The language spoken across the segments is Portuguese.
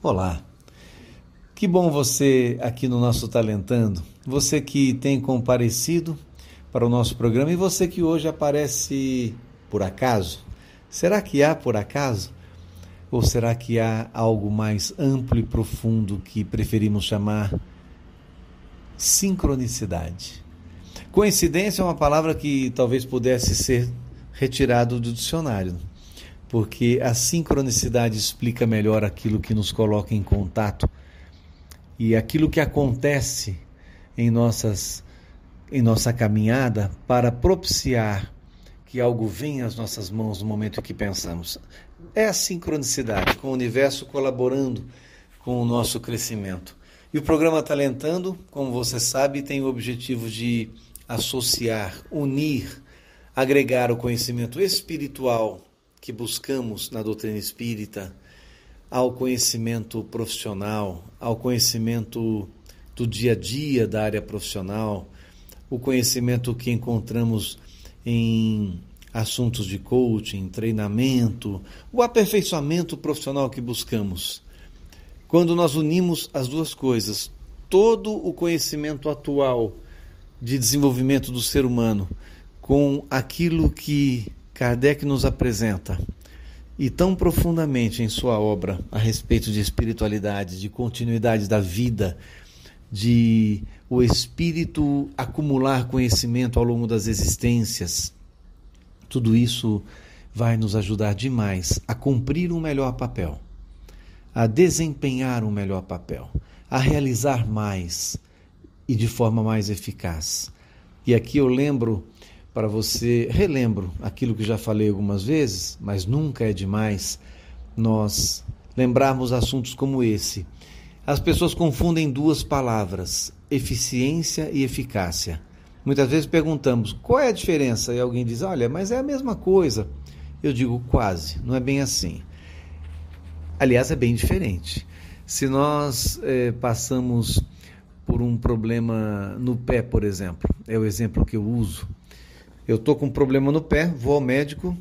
Olá, que bom você aqui no nosso Talentando, você que tem comparecido para o nosso programa e você que hoje aparece por acaso. Será que há por acaso? Ou será que há algo mais amplo e profundo que preferimos chamar sincronicidade? Coincidência é uma palavra que talvez pudesse ser retirado do dicionário porque a sincronicidade explica melhor aquilo que nos coloca em contato e aquilo que acontece em nossas em nossa caminhada para propiciar que algo venha às nossas mãos no momento em que pensamos. É a sincronicidade com o universo colaborando com o nosso crescimento. E o programa Talentando, como você sabe, tem o objetivo de associar, unir, agregar o conhecimento espiritual que buscamos na doutrina espírita ao conhecimento profissional, ao conhecimento do dia a dia da área profissional, o conhecimento que encontramos em assuntos de coaching, treinamento, o aperfeiçoamento profissional que buscamos. Quando nós unimos as duas coisas, todo o conhecimento atual de desenvolvimento do ser humano com aquilo que Kardec nos apresenta e tão profundamente em sua obra a respeito de espiritualidade, de continuidade da vida, de o espírito acumular conhecimento ao longo das existências. Tudo isso vai nos ajudar demais a cumprir um melhor papel, a desempenhar um melhor papel, a realizar mais e de forma mais eficaz. E aqui eu lembro para você, relembro aquilo que já falei algumas vezes, mas nunca é demais nós lembrarmos assuntos como esse. As pessoas confundem duas palavras, eficiência e eficácia. Muitas vezes perguntamos qual é a diferença e alguém diz: olha, mas é a mesma coisa. Eu digo quase, não é bem assim. Aliás, é bem diferente. Se nós eh, passamos por um problema no pé, por exemplo, é o exemplo que eu uso. Eu estou com um problema no pé, vou ao médico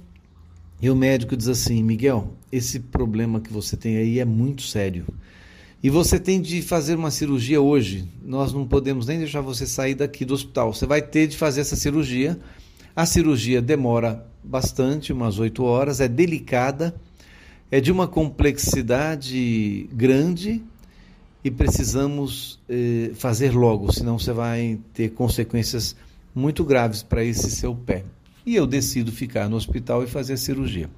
e o médico diz assim: Miguel, esse problema que você tem aí é muito sério. E você tem de fazer uma cirurgia hoje. Nós não podemos nem deixar você sair daqui do hospital. Você vai ter de fazer essa cirurgia. A cirurgia demora bastante, umas oito horas, é delicada, é de uma complexidade grande e precisamos eh, fazer logo, senão você vai ter consequências muito graves para esse seu pé. E eu decido ficar no hospital e fazer a cirurgia.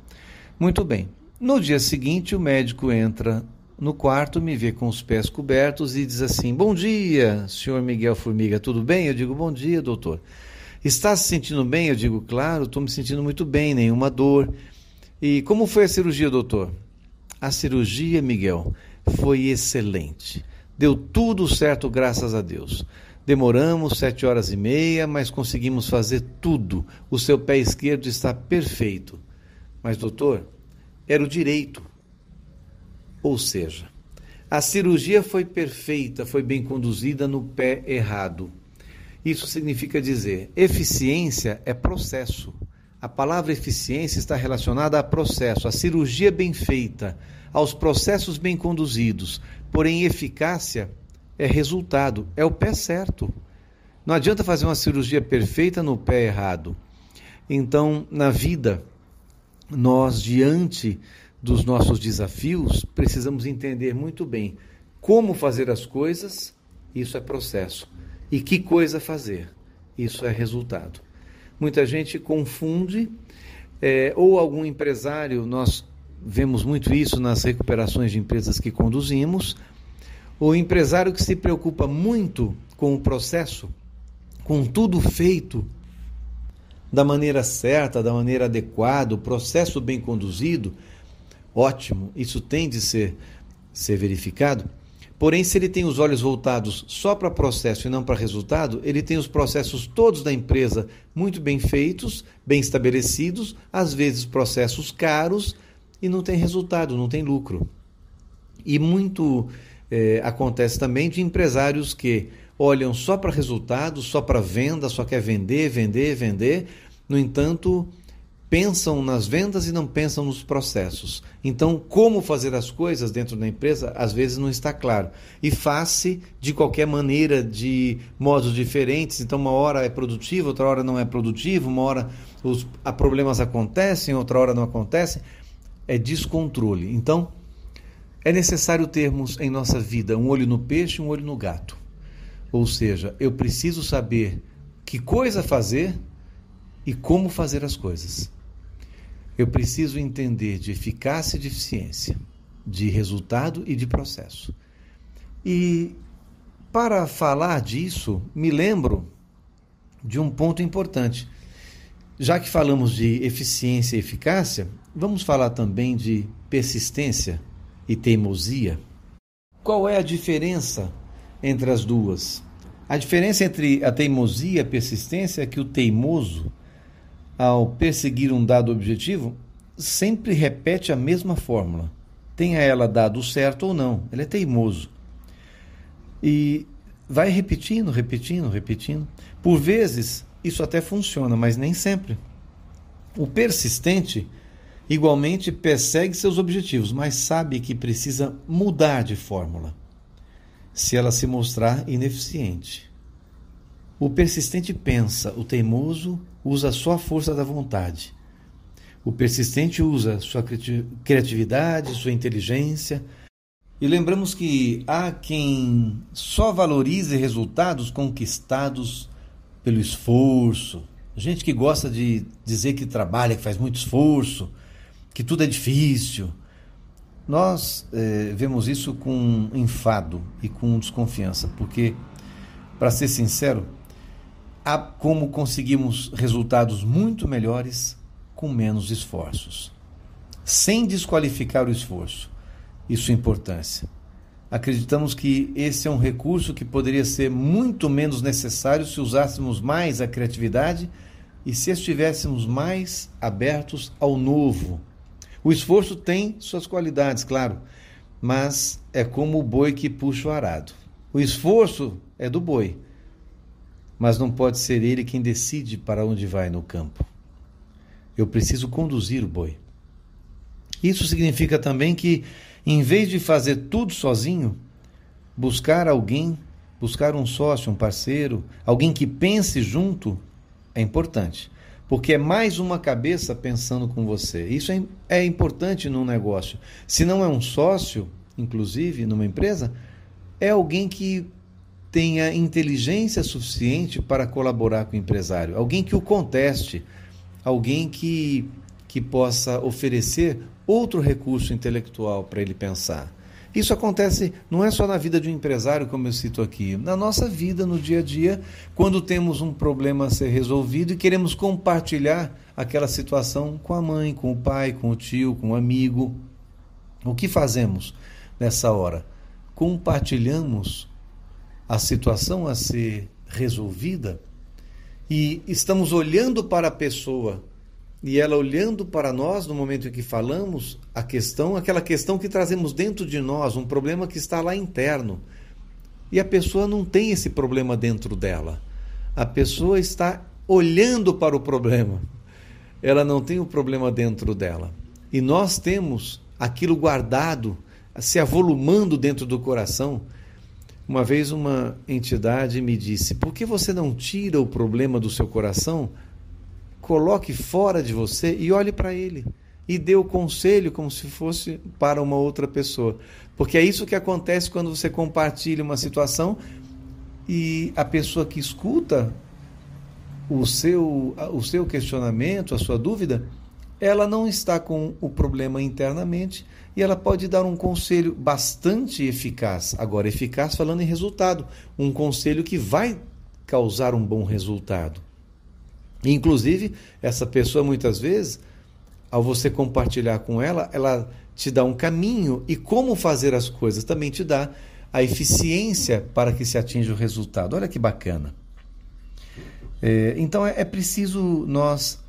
Muito bem. No dia seguinte, o médico entra no quarto, me vê com os pés cobertos e diz assim: Bom dia, senhor Miguel Formiga, tudo bem? Eu digo: Bom dia, doutor. Está se sentindo bem? Eu digo: Claro, estou me sentindo muito bem, nenhuma dor. E como foi a cirurgia, doutor? A cirurgia, Miguel, foi excelente. Deu tudo certo, graças a Deus. Demoramos sete horas e meia, mas conseguimos fazer tudo. O seu pé esquerdo está perfeito. Mas, doutor, era o direito. Ou seja, a cirurgia foi perfeita, foi bem conduzida no pé errado. Isso significa dizer, eficiência é processo. A palavra eficiência está relacionada a processo, a cirurgia bem feita, aos processos bem conduzidos. Porém, eficácia é resultado, é o pé certo. Não adianta fazer uma cirurgia perfeita no pé errado. Então, na vida, nós, diante dos nossos desafios, precisamos entender muito bem como fazer as coisas, isso é processo. E que coisa fazer, isso é resultado. Muita gente confunde, é, ou algum empresário, nós vemos muito isso nas recuperações de empresas que conduzimos, o empresário que se preocupa muito com o processo, com tudo feito da maneira certa, da maneira adequada, o processo bem conduzido, ótimo, isso tem de ser, ser verificado. Porém, se ele tem os olhos voltados só para processo e não para resultado, ele tem os processos todos da empresa muito bem feitos, bem estabelecidos, às vezes processos caros e não tem resultado, não tem lucro. E muito é, acontece também de empresários que olham só para resultados, só para venda, só quer vender, vender, vender. No entanto, pensam nas vendas e não pensam nos processos. Então, como fazer as coisas dentro da empresa às vezes não está claro. E faz-se de qualquer maneira, de modos diferentes. Então, uma hora é produtivo, outra hora não é produtivo, uma hora os problemas acontecem, outra hora não acontecem. É descontrole. Então, é necessário termos em nossa vida um olho no peixe e um olho no gato. Ou seja, eu preciso saber que coisa fazer e como fazer as coisas. Eu preciso entender de eficácia e de eficiência, de resultado e de processo. E para falar disso, me lembro de um ponto importante. Já que falamos de eficiência e eficácia, vamos falar também de persistência e teimosia. Qual é a diferença entre as duas? A diferença entre a teimosia e a persistência é que o teimoso ao perseguir um dado objetivo, sempre repete a mesma fórmula. Tenha ela dado certo ou não, ele é teimoso. E vai repetindo, repetindo, repetindo. Por vezes, isso até funciona, mas nem sempre. O persistente, igualmente, persegue seus objetivos, mas sabe que precisa mudar de fórmula se ela se mostrar ineficiente. O persistente pensa, o teimoso usa só a força da vontade. O persistente usa sua criatividade, sua inteligência. E lembramos que há quem só valorize resultados conquistados pelo esforço. Gente que gosta de dizer que trabalha, que faz muito esforço, que tudo é difícil. Nós eh, vemos isso com enfado e com desconfiança, porque, para ser sincero, há como conseguimos resultados muito melhores com menos esforços, sem desqualificar o esforço e sua importância. Acreditamos que esse é um recurso que poderia ser muito menos necessário se usássemos mais a criatividade e se estivéssemos mais abertos ao novo. O esforço tem suas qualidades, claro, mas é como o boi que puxa o arado. O esforço é do boi, mas não pode ser ele quem decide para onde vai no campo. Eu preciso conduzir o boi. Isso significa também que, em vez de fazer tudo sozinho, buscar alguém, buscar um sócio, um parceiro, alguém que pense junto, é importante. Porque é mais uma cabeça pensando com você. Isso é, é importante num negócio. Se não é um sócio, inclusive, numa empresa, é alguém que tenha inteligência suficiente para colaborar com o empresário, alguém que o conteste, alguém que, que possa oferecer outro recurso intelectual para ele pensar. Isso acontece não é só na vida de um empresário, como eu cito aqui, na nossa vida, no dia a dia, quando temos um problema a ser resolvido e queremos compartilhar aquela situação com a mãe, com o pai, com o tio, com o amigo. O que fazemos nessa hora? Compartilhamos a situação a ser resolvida e estamos olhando para a pessoa e ela olhando para nós no momento em que falamos a questão, aquela questão que trazemos dentro de nós, um problema que está lá interno. E a pessoa não tem esse problema dentro dela. A pessoa está olhando para o problema. Ela não tem o problema dentro dela. E nós temos aquilo guardado, se avolumando dentro do coração uma vez uma entidade me disse: por que você não tira o problema do seu coração, coloque fora de você e olhe para ele? E dê o conselho como se fosse para uma outra pessoa. Porque é isso que acontece quando você compartilha uma situação e a pessoa que escuta o seu, o seu questionamento, a sua dúvida, ela não está com o problema internamente e ela pode dar um conselho bastante eficaz. Agora, eficaz falando em resultado, um conselho que vai causar um bom resultado. Inclusive, essa pessoa muitas vezes, ao você compartilhar com ela, ela te dá um caminho e como fazer as coisas, também te dá a eficiência para que se atinja o resultado. Olha que bacana. É, então é, é preciso nós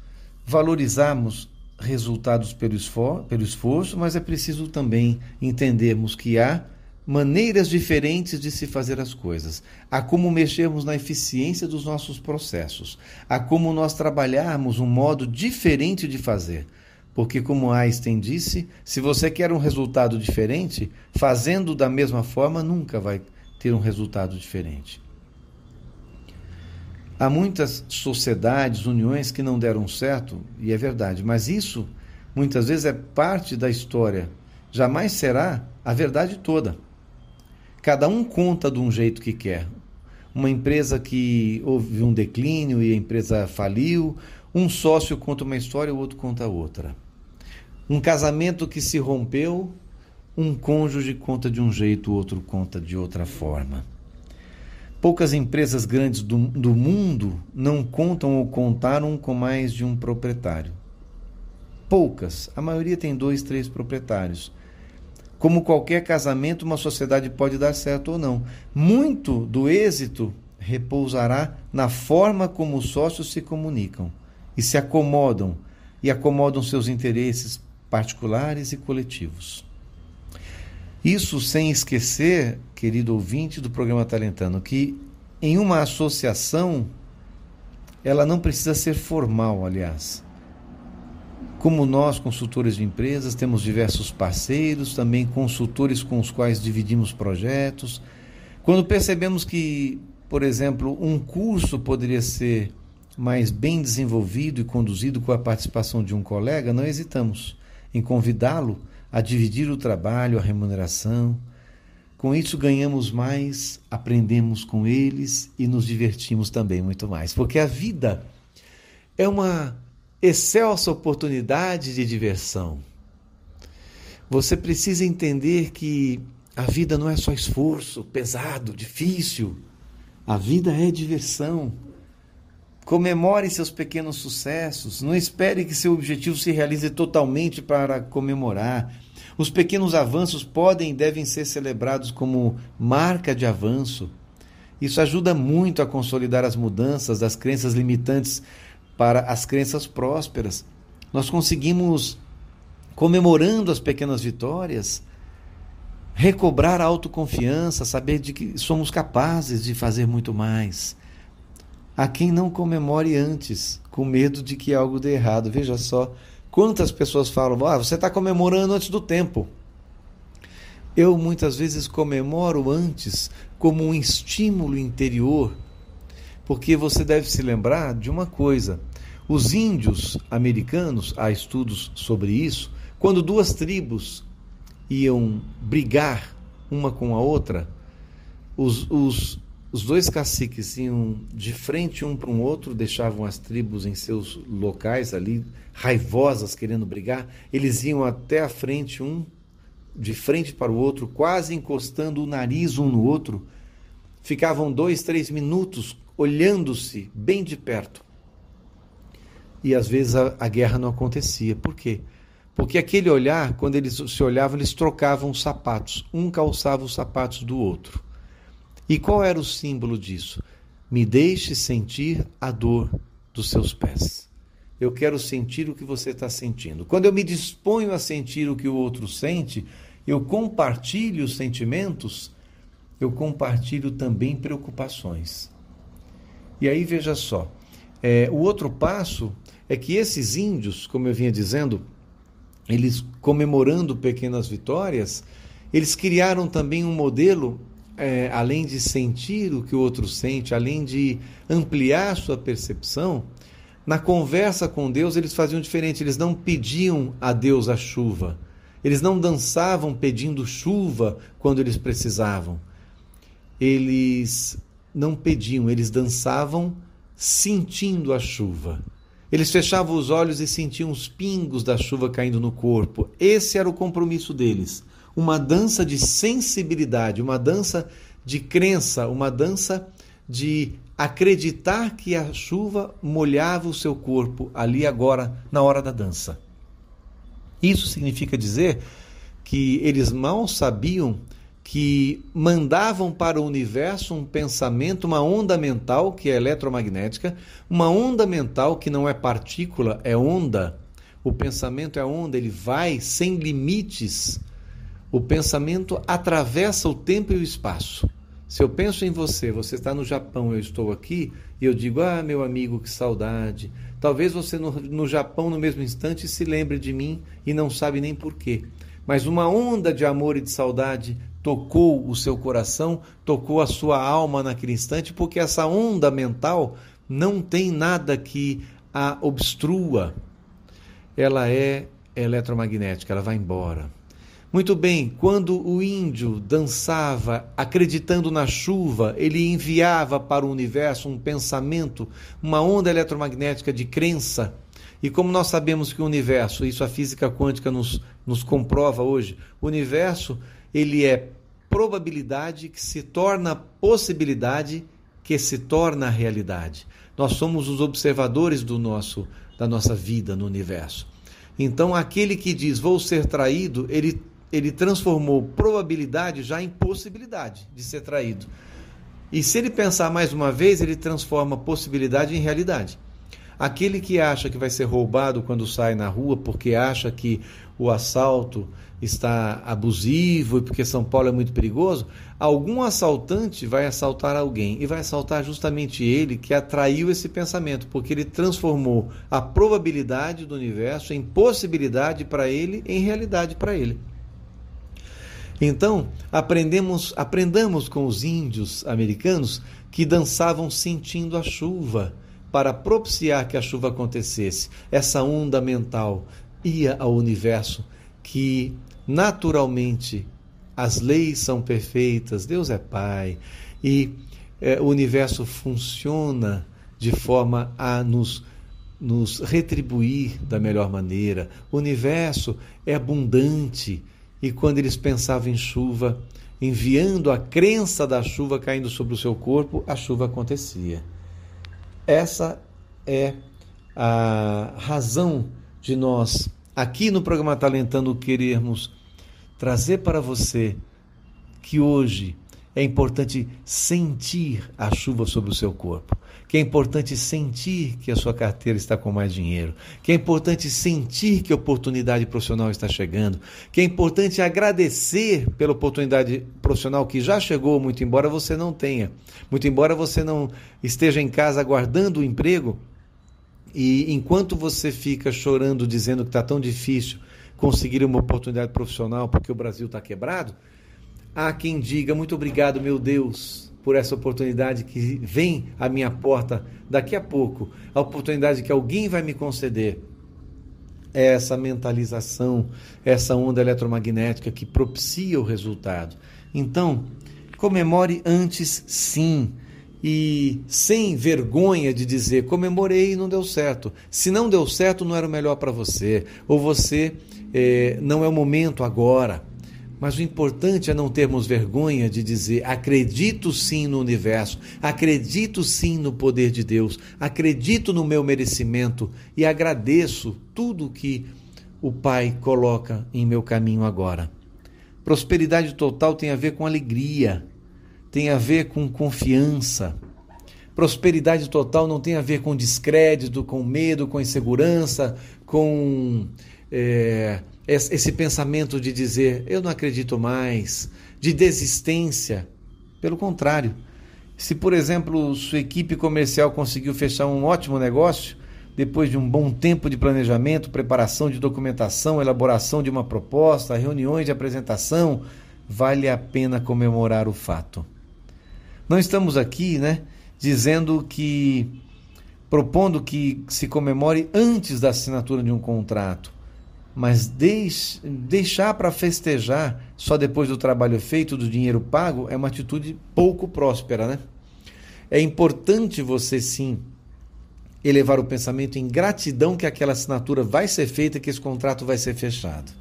valorizarmos resultados pelo, esfor pelo esforço, mas é preciso também entendermos que há maneiras diferentes de se fazer as coisas, a como mexermos na eficiência dos nossos processos, a como nós trabalharmos um modo diferente de fazer. Porque, como Einstein disse, se você quer um resultado diferente, fazendo da mesma forma nunca vai ter um resultado diferente. Há muitas sociedades, uniões que não deram certo, e é verdade, mas isso muitas vezes é parte da história, jamais será a verdade toda. Cada um conta de um jeito que quer. Uma empresa que houve um declínio e a empresa faliu, um sócio conta uma história, o outro conta outra. Um casamento que se rompeu, um cônjuge conta de um jeito, o outro conta de outra forma. Poucas empresas grandes do, do mundo não contam ou contaram com mais de um proprietário. Poucas, a maioria tem dois, três proprietários. Como qualquer casamento, uma sociedade pode dar certo ou não. Muito do êxito repousará na forma como os sócios se comunicam e se acomodam e acomodam seus interesses particulares e coletivos. Isso sem esquecer, querido ouvinte do programa Talentano, que em uma associação ela não precisa ser formal, aliás. Como nós, consultores de empresas, temos diversos parceiros, também consultores com os quais dividimos projetos. Quando percebemos que, por exemplo, um curso poderia ser mais bem desenvolvido e conduzido com a participação de um colega, não hesitamos em convidá-lo a dividir o trabalho, a remuneração. Com isso ganhamos mais, aprendemos com eles e nos divertimos também muito mais, porque a vida é uma excelsa oportunidade de diversão. Você precisa entender que a vida não é só esforço pesado, difícil. A vida é diversão. Comemore seus pequenos sucessos. Não espere que seu objetivo se realize totalmente para comemorar. Os pequenos avanços podem e devem ser celebrados como marca de avanço. Isso ajuda muito a consolidar as mudanças das crenças limitantes para as crenças prósperas. Nós conseguimos, comemorando as pequenas vitórias, recobrar a autoconfiança, saber de que somos capazes de fazer muito mais. Há quem não comemore antes, com medo de que algo dê errado. Veja só quantas pessoas falam: ah, você está comemorando antes do tempo. Eu muitas vezes comemoro antes como um estímulo interior, porque você deve se lembrar de uma coisa: os índios americanos, há estudos sobre isso, quando duas tribos iam brigar uma com a outra, os, os, os dois caciques iam de frente um para um outro, deixavam as tribos em seus locais ali, raivosas, querendo brigar. Eles iam até a frente, um de frente para o outro, quase encostando o nariz um no outro. Ficavam dois, três minutos olhando-se bem de perto e às vezes a, a guerra não acontecia. Por quê? Porque aquele olhar, quando eles se olhavam, eles trocavam os sapatos. Um calçava os sapatos do outro. E qual era o símbolo disso? Me deixe sentir a dor dos seus pés. Eu quero sentir o que você está sentindo. Quando eu me disponho a sentir o que o outro sente, eu compartilho os sentimentos, eu compartilho também preocupações. E aí veja só, é, o outro passo é que esses índios, como eu vinha dizendo, eles comemorando pequenas vitórias, eles criaram também um modelo, é, além de sentir o que o outro sente, além de ampliar sua percepção, na conversa com Deus eles faziam diferente, eles não pediam a Deus a chuva, eles não dançavam pedindo chuva quando eles precisavam, eles não pediam, eles dançavam sentindo a chuva. Eles fechavam os olhos e sentiam os pingos da chuva caindo no corpo. Esse era o compromisso deles. Uma dança de sensibilidade, uma dança de crença, uma dança de acreditar que a chuva molhava o seu corpo ali agora, na hora da dança. Isso significa dizer que eles mal sabiam que mandavam para o universo um pensamento, uma onda mental que é eletromagnética, uma onda mental que não é partícula, é onda. O pensamento é onda, ele vai sem limites. O pensamento atravessa o tempo e o espaço. Se eu penso em você, você está no Japão, eu estou aqui, e eu digo, ah, meu amigo, que saudade. Talvez você no, no Japão, no mesmo instante, se lembre de mim e não sabe nem porquê. Mas uma onda de amor e de saudade tocou o seu coração, tocou a sua alma naquele instante, porque essa onda mental não tem nada que a obstrua. Ela é eletromagnética, ela vai embora. Muito bem, quando o índio dançava acreditando na chuva, ele enviava para o universo um pensamento, uma onda eletromagnética de crença. E como nós sabemos que o universo, isso a física quântica nos, nos comprova hoje, o universo ele é probabilidade que se torna possibilidade que se torna realidade. Nós somos os observadores do nosso da nossa vida no universo. Então aquele que diz vou ser traído, ele ele transformou probabilidade já em possibilidade de ser traído. E se ele pensar mais uma vez, ele transforma possibilidade em realidade. Aquele que acha que vai ser roubado quando sai na rua porque acha que o assalto está abusivo e porque São Paulo é muito perigoso, algum assaltante vai assaltar alguém e vai assaltar justamente ele que atraiu esse pensamento, porque ele transformou a probabilidade do universo em possibilidade para ele, em realidade para ele. Então, aprendemos, aprendamos com os índios americanos que dançavam sentindo a chuva para propiciar que a chuva acontecesse. Essa onda mental ia ao universo que naturalmente as leis são perfeitas, Deus é Pai e é, o universo funciona de forma a nos nos retribuir da melhor maneira. O universo é abundante, e quando eles pensavam em chuva, enviando a crença da chuva caindo sobre o seu corpo, a chuva acontecia. Essa é a razão de nós, aqui no programa Talentando, querermos trazer para você que hoje é importante sentir a chuva sobre o seu corpo que é importante sentir que a sua carteira está com mais dinheiro, que é importante sentir que a oportunidade profissional está chegando, que é importante agradecer pela oportunidade profissional que já chegou, muito embora você não tenha, muito embora você não esteja em casa aguardando o emprego, e enquanto você fica chorando dizendo que está tão difícil conseguir uma oportunidade profissional porque o Brasil está quebrado, há quem diga muito obrigado, meu Deus, por essa oportunidade que vem à minha porta daqui a pouco, a oportunidade que alguém vai me conceder. É essa mentalização, essa onda eletromagnética que propicia o resultado. Então, comemore antes sim. E sem vergonha de dizer comemorei e não deu certo. Se não deu certo, não era o melhor para você. Ou você eh, não é o momento agora. Mas o importante é não termos vergonha de dizer: acredito sim no universo, acredito sim no poder de Deus, acredito no meu merecimento e agradeço tudo que o Pai coloca em meu caminho agora. Prosperidade total tem a ver com alegria, tem a ver com confiança. Prosperidade total não tem a ver com descrédito, com medo, com insegurança, com é, esse pensamento de dizer eu não acredito mais, de desistência. Pelo contrário, se por exemplo sua equipe comercial conseguiu fechar um ótimo negócio, depois de um bom tempo de planejamento, preparação de documentação, elaboração de uma proposta, reuniões de apresentação, vale a pena comemorar o fato. Não estamos aqui, né, dizendo que propondo que se comemore antes da assinatura de um contrato mas deix, deixar para festejar só depois do trabalho feito, do dinheiro pago, é uma atitude pouco próspera, né? É importante você sim elevar o pensamento em gratidão que aquela assinatura vai ser feita, que esse contrato vai ser fechado.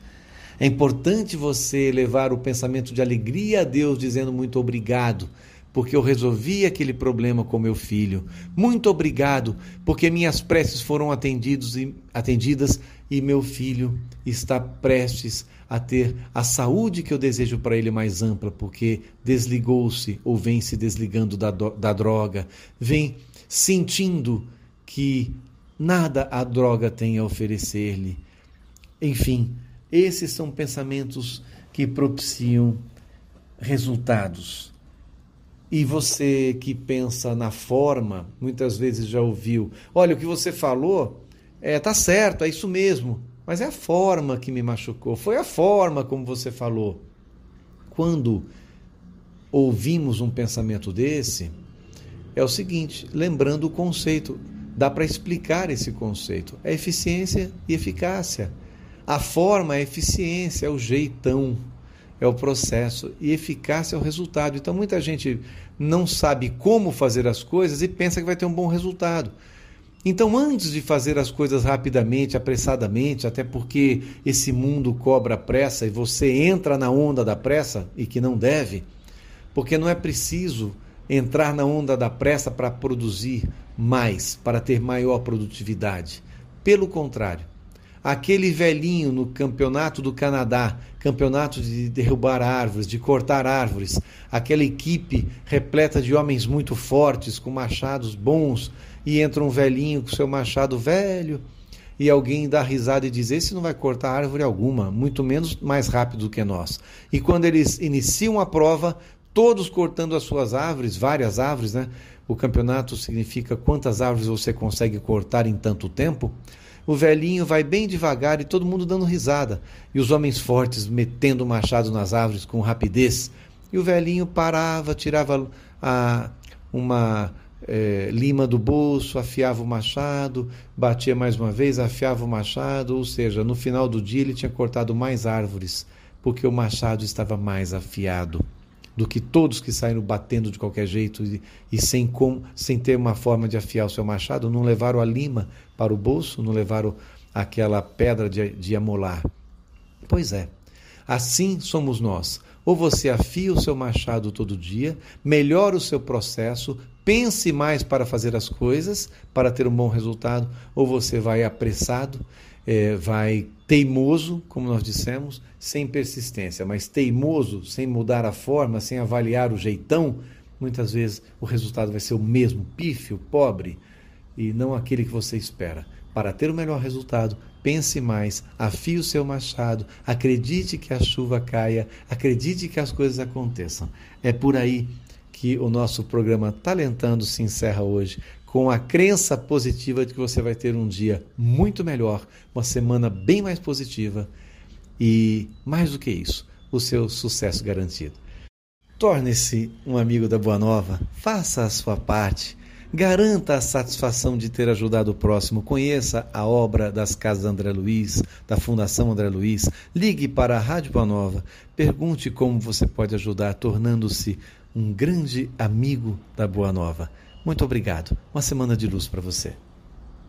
É importante você elevar o pensamento de alegria a Deus, dizendo muito obrigado porque eu resolvi aquele problema com meu filho. Muito obrigado, porque minhas preces foram atendidos e, atendidas e meu filho está prestes a ter a saúde que eu desejo para ele mais ampla, porque desligou-se ou vem se desligando da, da droga, vem sentindo que nada a droga tem a oferecer-lhe. Enfim, esses são pensamentos que propiciam resultados. E você que pensa na forma, muitas vezes já ouviu: olha, o que você falou é tá certo, é isso mesmo, mas é a forma que me machucou, foi a forma como você falou. Quando ouvimos um pensamento desse, é o seguinte, lembrando o conceito, dá para explicar esse conceito: é eficiência e eficácia. A forma é eficiência, é o jeitão, é o processo, e eficácia é o resultado. Então muita gente não sabe como fazer as coisas e pensa que vai ter um bom resultado. Então, antes de fazer as coisas rapidamente, apressadamente, até porque esse mundo cobra pressa e você entra na onda da pressa e que não deve, porque não é preciso entrar na onda da pressa para produzir mais, para ter maior produtividade. Pelo contrário, aquele velhinho no campeonato do Canadá, campeonato de derrubar árvores, de cortar árvores, aquela equipe repleta de homens muito fortes, com machados bons, e entra um velhinho com seu machado velho, e alguém dá risada e diz: Esse não vai cortar árvore alguma, muito menos mais rápido do que nós. E quando eles iniciam a prova, todos cortando as suas árvores, várias árvores, né? O campeonato significa quantas árvores você consegue cortar em tanto tempo. O velhinho vai bem devagar e todo mundo dando risada, e os homens fortes metendo o machado nas árvores com rapidez. E o velhinho parava, tirava a, uma é, lima do bolso, afiava o machado, batia mais uma vez, afiava o machado, ou seja, no final do dia ele tinha cortado mais árvores, porque o machado estava mais afiado do que todos que saíram batendo de qualquer jeito e, e sem, com, sem ter uma forma de afiar o seu machado, não levaram a lima para o bolso, não levaram aquela pedra de, de amolar. Pois é, assim somos nós. Ou você afia o seu machado todo dia, melhora o seu processo, pense mais para fazer as coisas, para ter um bom resultado, ou você vai apressado, é, vai teimoso, como nós dissemos, sem persistência, mas teimoso, sem mudar a forma, sem avaliar o jeitão, muitas vezes o resultado vai ser o mesmo, pífio, pobre, e não aquele que você espera. Para ter o melhor resultado, pense mais, afie o seu machado, acredite que a chuva caia, acredite que as coisas aconteçam. É por aí que o nosso programa Talentando se encerra hoje com a crença positiva de que você vai ter um dia muito melhor, uma semana bem mais positiva e, mais do que isso, o seu sucesso garantido. Torne-se um amigo da Boa Nova, faça a sua parte, garanta a satisfação de ter ajudado o próximo, conheça a obra das Casas André Luiz, da Fundação André Luiz, ligue para a Rádio Boa Nova, pergunte como você pode ajudar, tornando-se um grande amigo da Boa Nova. Muito obrigado. Uma semana de luz para você.